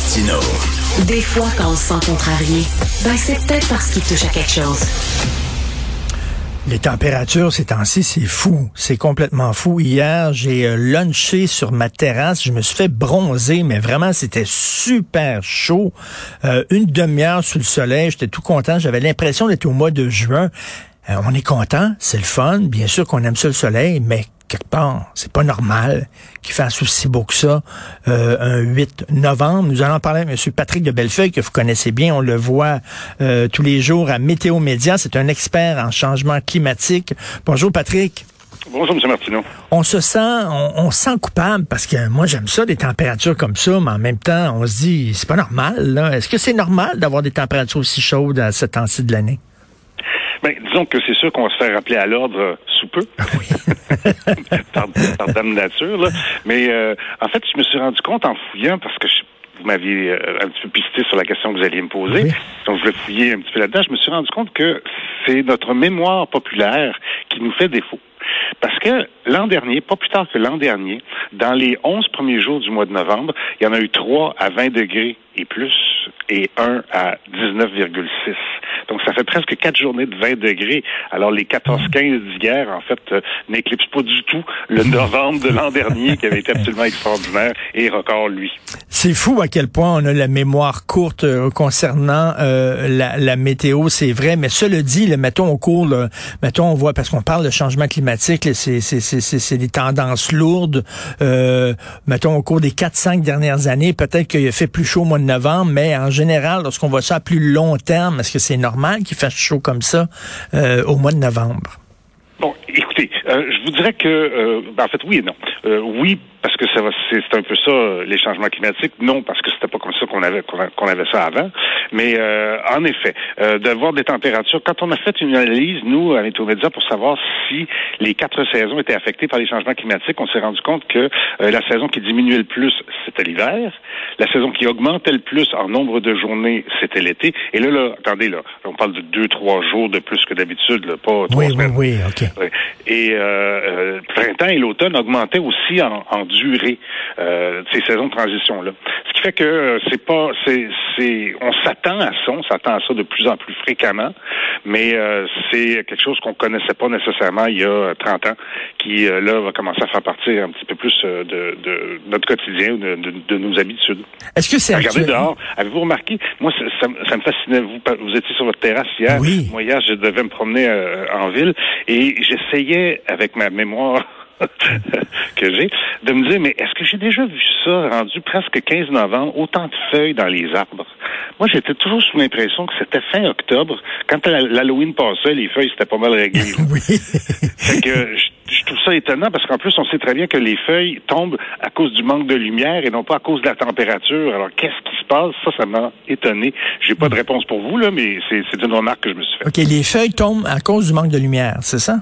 Martino. Des fois, quand on se sent contrarié, ben c'est peut-être parce qu'il touche à quelque chose. Les températures ces temps-ci, c'est fou. C'est complètement fou. Hier, j'ai euh, lunché sur ma terrasse. Je me suis fait bronzer, mais vraiment, c'était super chaud. Euh, une demi-heure sous le soleil, j'étais tout content. J'avais l'impression d'être au mois de juin. Euh, on est content, c'est le fun. Bien sûr qu'on aime ça le soleil, mais quelque part, c'est pas normal qu'il fasse aussi beau que ça euh, un 8 novembre. Nous allons parler avec M. Patrick de Bellefeuille, que vous connaissez bien. On le voit euh, tous les jours à Météo Média. C'est un expert en changement climatique. Bonjour, Patrick. Bonjour, M. Martineau. On se sent, on, on sent coupable parce que moi j'aime ça des températures comme ça, mais en même temps on se dit c'est pas normal. Est-ce que c'est normal d'avoir des températures aussi chaudes à ce temps-ci de l'année? Ben, disons que c'est sûr qu'on va se faire rappeler à l'ordre euh, sous peu. Ah oui. par, par dame nature, là. Mais euh, en fait, je me suis rendu compte en fouillant parce que je, vous m'aviez euh, un petit peu pisté sur la question que vous alliez me poser. Oui. Donc, je vais fouiller un petit peu là-dedans. Je me suis rendu compte que c'est notre mémoire populaire qui nous fait défaut. Parce que l'an dernier, pas plus tard que l'an dernier, dans les 11 premiers jours du mois de novembre, il y en a eu 3 à 20 degrés et plus et 1 à 19,6. Donc, ça fait presque 4 journées de 20 degrés. Alors, les 14-15 d'hier, en fait, euh, n'éclipsent pas du tout le novembre de l'an dernier qui avait été absolument extraordinaire et record, lui. C'est fou à quel point on a la mémoire courte euh, concernant euh, la, la, météo, c'est vrai. Mais cela dit, le mettons au cours, là, mettons on voit parce qu'on parle de changement climatique, c'est des tendances lourdes. Euh, mettons au cours des 4-5 dernières années, peut-être qu'il a fait plus chaud au mois de novembre, mais en général, lorsqu'on voit ça à plus long terme, est-ce que c'est normal qu'il fasse chaud comme ça euh, au mois de novembre? Bon, écoutez, euh, je vous dirais que, euh, ben, en fait, oui et non. Euh, oui, parce que ça va, c'est, un peu ça les changements climatiques. Non, parce que c'était pas comme ça qu'on avait qu'on avait ça avant. Mais euh, en effet, euh, d'avoir des températures. Quand on a fait une analyse, nous à Météo Média, pour savoir si les quatre saisons étaient affectées par les changements climatiques, on s'est rendu compte que euh, la saison qui diminuait le plus, c'était l'hiver. La saison qui augmentait le plus en nombre de journées, c'était l'été. Et là, là, attendez, là, on parle de deux, trois jours de plus que d'habitude, pas trois Oui, semaines. oui, oui, OK. Et euh, euh, le printemps et l'automne augmentaient aussi en, en durée euh, ces saisons de transition là. Ce qui fait que euh, c'est pas, c'est, c'est, on s'attend à ça, on s'attend à ça de plus en plus fréquemment, mais euh, c'est quelque chose qu'on connaissait pas nécessairement il y a 30 ans, qui euh, là va commencer à faire partie un petit peu plus euh, de, de notre quotidien, de, de, de nos habitudes. Est-ce que c'est Regardez actuel- dehors. Avez-vous remarqué? Moi, ça, ça, ça me fascinait. Vous, vous étiez sur votre terrasse hier. Oui. Moi, hier, je devais me promener euh, en ville et j'essayais, avec ma mémoire que j'ai, de me dire, mais est-ce que j'ai déjà vu ça rendu presque 15 novembre, autant de feuilles dans les arbres? Moi, j'étais toujours sous l'impression que c'était fin octobre. Quand l'Halloween passait, les feuilles, c'était pas mal réglé. Oui. Fait que je, trouve ça étonnant parce qu'en plus, on sait très bien que les feuilles tombent à cause du manque de lumière et non pas à cause de la température. Alors, qu'est-ce qui se passe? Ça, ça m'a étonné. J'ai pas de réponse pour vous, là, mais c'est c'est une remarque que je me suis faite. OK, les feuilles tombent à cause du manque de lumière, c'est ça?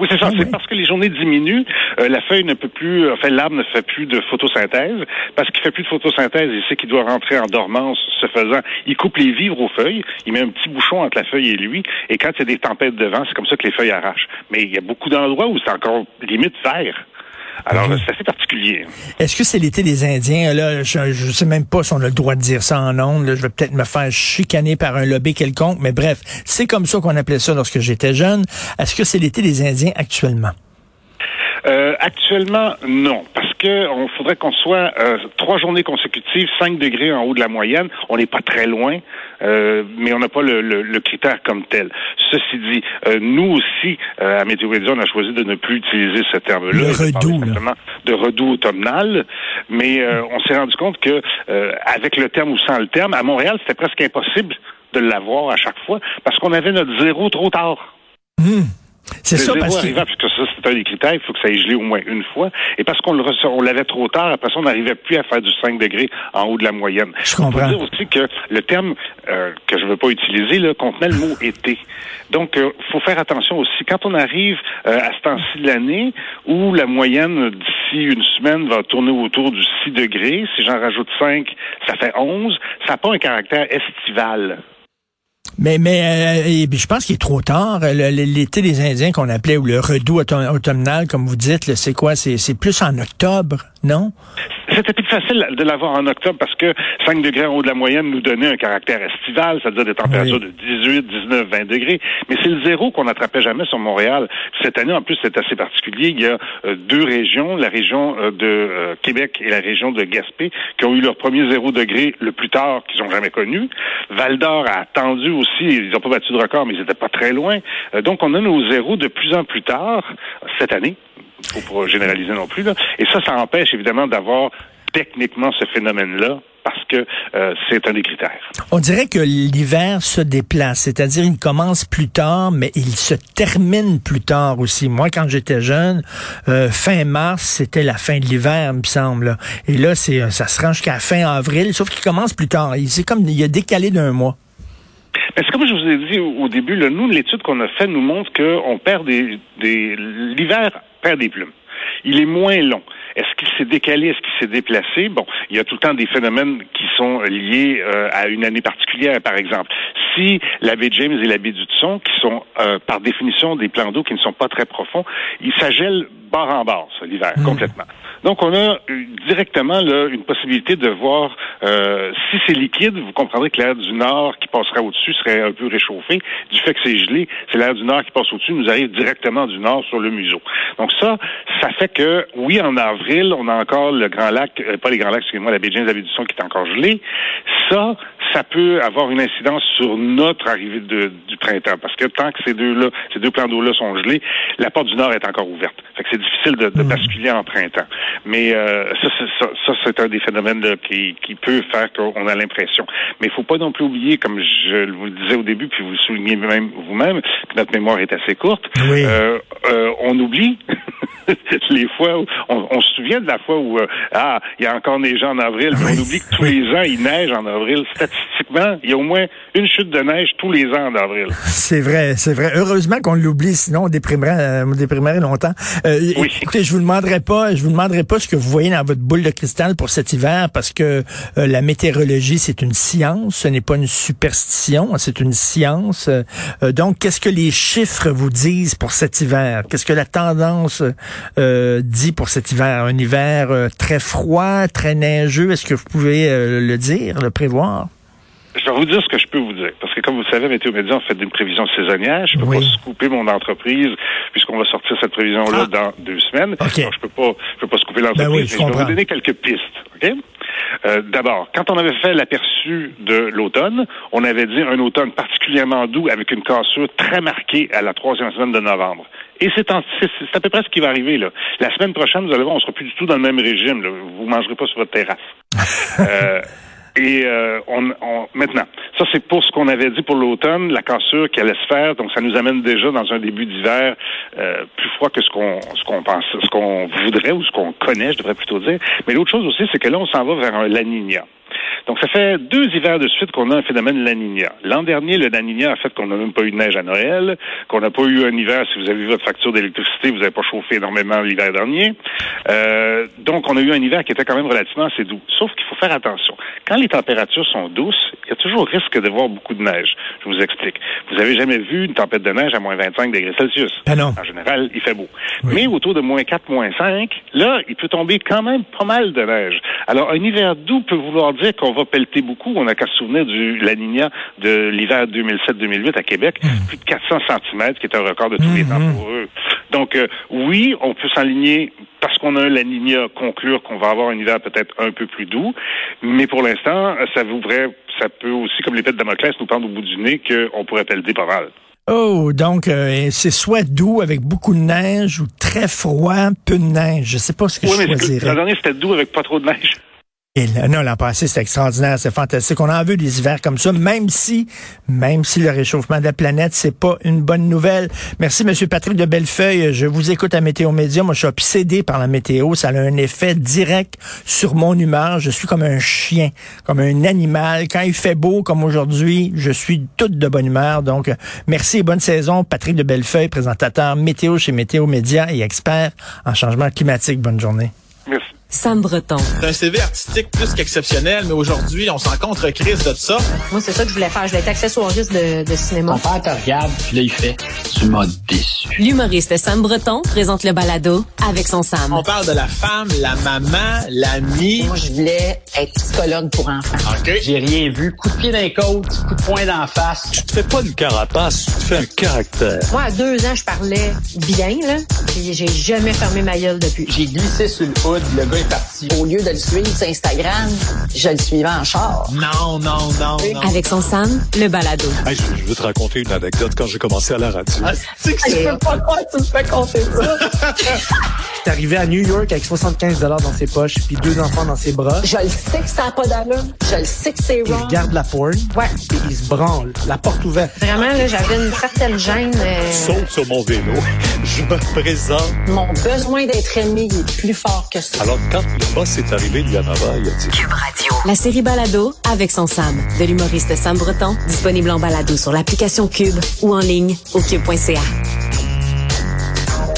Oui, c'est ça. Ah c'est oui. parce que les journées diminuent, euh, la feuille ne peut plus, enfin l'arbre ne fait plus de photosynthèse. Parce qu'il fait plus de photosynthèse, il sait qu'il doit rentrer en dormance. Ce faisant, il coupe les vivres aux feuilles, il met un petit bouchon entre la feuille et lui. Et quand il y a des tempêtes de vent, c'est comme ça que les feuilles arrachent. Mais il y a beaucoup d'endroits où c'est encore limite vert. Alors, c'est assez particulier. Est-ce que c'est l'été des Indiens? Là, je, je sais même pas si on a le droit de dire ça en ondes. là. Je vais peut-être me faire chicaner par un lobby quelconque, mais bref, c'est comme ça qu'on appelait ça lorsque j'étais jeune. Est-ce que c'est l'été des Indiens actuellement? Euh, actuellement, non, parce que on faudrait qu'on soit euh, trois journées consécutives, 5 degrés en haut de la moyenne. On n'est pas très loin, euh, mais on n'a pas le, le- le critère comme tel. Ceci dit, euh, nous aussi, euh, à Météo on a choisi de ne plus utiliser ce terme-là. Le et de là. redout automnal, mais euh, on s'est rendu compte que euh, avec le terme ou sans le terme, à Montréal, c'était presque impossible de l'avoir à chaque fois parce qu'on avait notre zéro trop tard. Hmm. C'est ça parce que... arrivant, ça, c'est un des critères, il faut que ça ait gelé au moins une fois. Et parce qu'on on l'avait trop tard, après ça, on n'arrivait plus à faire du 5 degrés en haut de la moyenne. Je On peut comprends. dire aussi que le terme euh, que je ne veux pas utiliser là, contenait le mot été. Donc, il faut faire attention aussi. Quand on arrive euh, à ce temps-ci de l'année, où la moyenne d'ici une semaine va tourner autour du 6 degrés, si j'en rajoute 5, ça fait 11, ça n'a pas un caractère estival. Mais, mais euh, je pense qu'il est trop tard. L'été des Indiens qu'on appelait, ou le redout autom- automnal, comme vous dites, c'est quoi? C'est plus en octobre. Non? C'était plus facile de l'avoir en octobre parce que 5 degrés en haut de la moyenne nous donnait un caractère estival, c'est-à-dire des températures de 18, 19, 20 degrés. Mais c'est le zéro qu'on n'attrapait jamais sur Montréal. Cette année, en plus, c'est assez particulier. Il y a euh, deux régions, la région euh, de euh, Québec et la région de Gaspé, qui ont eu leur premier zéro degré le plus tard qu'ils ont jamais connu. Val d'Or a attendu aussi. Ils n'ont pas battu de record, mais ils n'étaient pas très loin. donc, on a nos zéros de plus en plus tard cette année faut pas généraliser non plus. Là. Et ça, ça empêche évidemment d'avoir techniquement ce phénomène-là parce que euh, c'est un des critères. On dirait que l'hiver se déplace, c'est-à-dire il commence plus tard, mais il se termine plus tard aussi. Moi, quand j'étais jeune, euh, fin mars, c'était la fin de l'hiver, me semble. Et là, c'est ça se rend jusqu'à fin avril, sauf qu'il commence plus tard. C'est comme il a décalé d'un mois. Mais c'est comme je vous ai dit au, début, nous, l'étude qu'on a faite nous montre qu'on perd des, des l'hiver perd des plumes. Il est moins long. Est-ce qu'il s'est décalé? Est-ce qu'il s'est déplacé? Bon, il y a tout le temps des phénomènes qui sont liés euh, à une année particulière, par exemple. Si la baie James et la baie du Tson, qui sont euh, par définition des plans d'eau qui ne sont pas très profonds, ils s'agèlent bord en bord, l'hiver, mmh. complètement. Donc, on a euh, directement là, une possibilité de voir euh, si c'est liquide, vous comprendrez que l'air du nord qui passera au-dessus serait un peu réchauffé. Du fait que c'est gelé, c'est l'air du nord qui passe au-dessus, nous arrive directement du nord sur le museau. Donc ça, ça fait que, oui, en avril, on a encore le Grand Lac, euh, pas les Grands Lacs, excusez-moi, la baie James, qui est encore gelée. Ça, ça peut avoir une incidence sur notre arrivée de, du printemps. Parce que tant que ces deux-là, ces deux plans d'eau-là sont gelés, la porte du Nord est encore ouverte. Fait que c'est difficile de, de, hmm. basculer en printemps. Mais euh, ça, ça, ça c'est un des phénomènes qui, qui peut faire qu'on a l'impression. Mais il faut pas non plus oublier, comme je vous le disais au début, puis vous le soulignez même vous-même, que notre mémoire est assez courte. Euh, euh, on oublie les fois où on, se souvient de la fois où euh, ah il y a encore neigé en avril, mais on oublie que tous les ans il neige en avril. Statistiquement, il y a au moins une chute de neige tous les ans en avril. C'est vrai, c'est vrai. Heureusement qu'on l'oublie, sinon on déprimerait, on déprimerait longtemps. Euh, écoutez, je vous demanderai pas, je vous demanderai pas ce que vous voyez dans votre boule de cristal pour cet hiver, parce que euh, la météorologie c'est une science, ce n'est pas une superstition, c'est une science. donc, qu'est-ce que les chiffres vous disent pour cet hiver? Qu'est-ce que la tendance euh, dit pour cet hiver? Un hiver euh, très froid, très neigeux. Est-ce que vous pouvez euh, le dire, le prévoir? Je vais vous dire ce que je peux vous dire. Parce que comme vous savez, Météo Média, on fait une prévision saisonnière. Je ne peux pas couper mon entreprise puisqu'on va sortir cette prévision-là ah. dans deux semaines. je peux pas, je peux pas couper l'entreprise. Ben je, vais vous donner quelques pistes. D'abord, quand on avait fait l'aperçu de l'automne, on avait dit un automne particulièrement doux avec une cassure très marquée à la troisième semaine de novembre. Et c'est à peu près ce qui va arriver. Là. La semaine prochaine, vous allez voir, on sera plus du tout dans le même régime. Là. Vous mangerez pas sur votre terrasse. euh, et euh, on, on, maintenant, ça c'est pour ce qu'on avait dit pour l'automne, la cassure qui allait se faire. Donc ça nous amène déjà dans un début d'hiver euh, plus froid que ce qu'on ce qu'on pense, ce qu'on voudrait ou ce qu'on connaît, je devrais plutôt dire. Mais l'autre chose aussi, c'est que là on s'en va vers un La donc, ça fait deux hivers de suite qu'on a un phénomène La Nina. L'an dernier, le La Nina a fait qu'on n'a même pas eu de neige à Noël, qu'on n'a pas eu un hiver, si vous avez vu votre facture d'électricité, vous n'avez pas chauffé énormément l'hiver dernier. Euh, donc, on a eu un hiver qui était quand même relativement assez doux. Sauf qu'il faut faire attention. Quand les températures sont douces, il y a toujours risque de voir beaucoup de neige. Je vous explique. Vous avez jamais vu une tempête de neige à moins 25 degrés Celsius? Ah non. En général, il fait beau. Mais autour de moins 4, moins 5, là, il peut tomber quand même pas mal de neige. Alors, un hiver doux peut vouloir dire qu'on va pelleter beaucoup. On n'a qu'à se souvenir du La Nina de l'hiver 2007-2008 à Québec, hmm. plus de 400 cm, qui est un record de tous les hmm, temps hmm. pour eux. Donc, euh, oui, on peut s'aligner parce qu'on a un La Nina conclure qu'on va avoir un hiver peut-être un peu plus doux, mais pour l'instant, ça voudrait, ça peut aussi, comme les de Damoclès, nous prendre au bout du nez qu'on pourrait pelleter pas mal. Oh, donc euh, c'est soit doux avec beaucoup de neige ou très froid, peu de neige. Je sais pas ce que je choisirais. L'an dernier, c'était doux avec pas trop de neige. Et là, non, l'an passé, c'est extraordinaire, c'est fantastique. On en veut des hivers comme ça, même si, même si le réchauffement de la planète, c'est pas une bonne nouvelle. Merci, Monsieur Patrick de Bellefeuille. Je vous écoute à Météo Média. Moi, je suis obsédé par la météo. Ça a un effet direct sur mon humeur. Je suis comme un chien, comme un animal. Quand il fait beau, comme aujourd'hui, je suis toute de bonne humeur. Donc, merci et bonne saison. Patrick de Bellefeuille, présentateur météo chez Météo Média et expert en changement climatique. Bonne journée. Sam Breton. C'est un CV artistique plus qu'exceptionnel, mais aujourd'hui, on s'en contre crise de ça. Moi, c'est ça que je voulais faire. Je voulais être accessoiriste de, de cinéma. Mon père te regarde, puis là, il fait « Tu m'as déçu ». L'humoriste Sam Breton présente le balado avec son Sam. On parle de la femme, la maman, l'amie. Moi, je voulais être psychologue pour enfants. OK. J'ai rien vu. Coup de pied dans les côtes, coup de poing d'en face. Tu te fais pas une carapace, tu te fais un caractère. Moi, à deux ans, je parlais bien, là. Puis j'ai jamais fermé ma gueule depuis. J'ai glissé sur le hood, le gars est parti. Au lieu de le suivre sur Instagram, je le suivais en char. Non, non, non, non. Avec son Sam, le balado. Hey, je, je veux te raconter une anecdote quand j'ai commencé à la radio. Ah, c'est que c'est... pas croire que tu me fais compter ça. est arrivé à New York avec 75 dollars dans ses poches puis deux enfants dans ses bras. Je le sais que ça n'a pas d'allure. Je le sais que c'est Il wrong. regarde la porn. Ouais. Et il se branle. La porte ouverte. Vraiment, là, j'avais une certaine gêne. euh, Saute sur mon vélo, je me présente. Mon besoin d'être aimé il est plus fort que ça. Alors quand le boss est arrivé, il a dit La série balado avec son Sam. De l'humoriste Sam Breton, disponible en balado sur l'application Cube ou en ligne au cube.ca.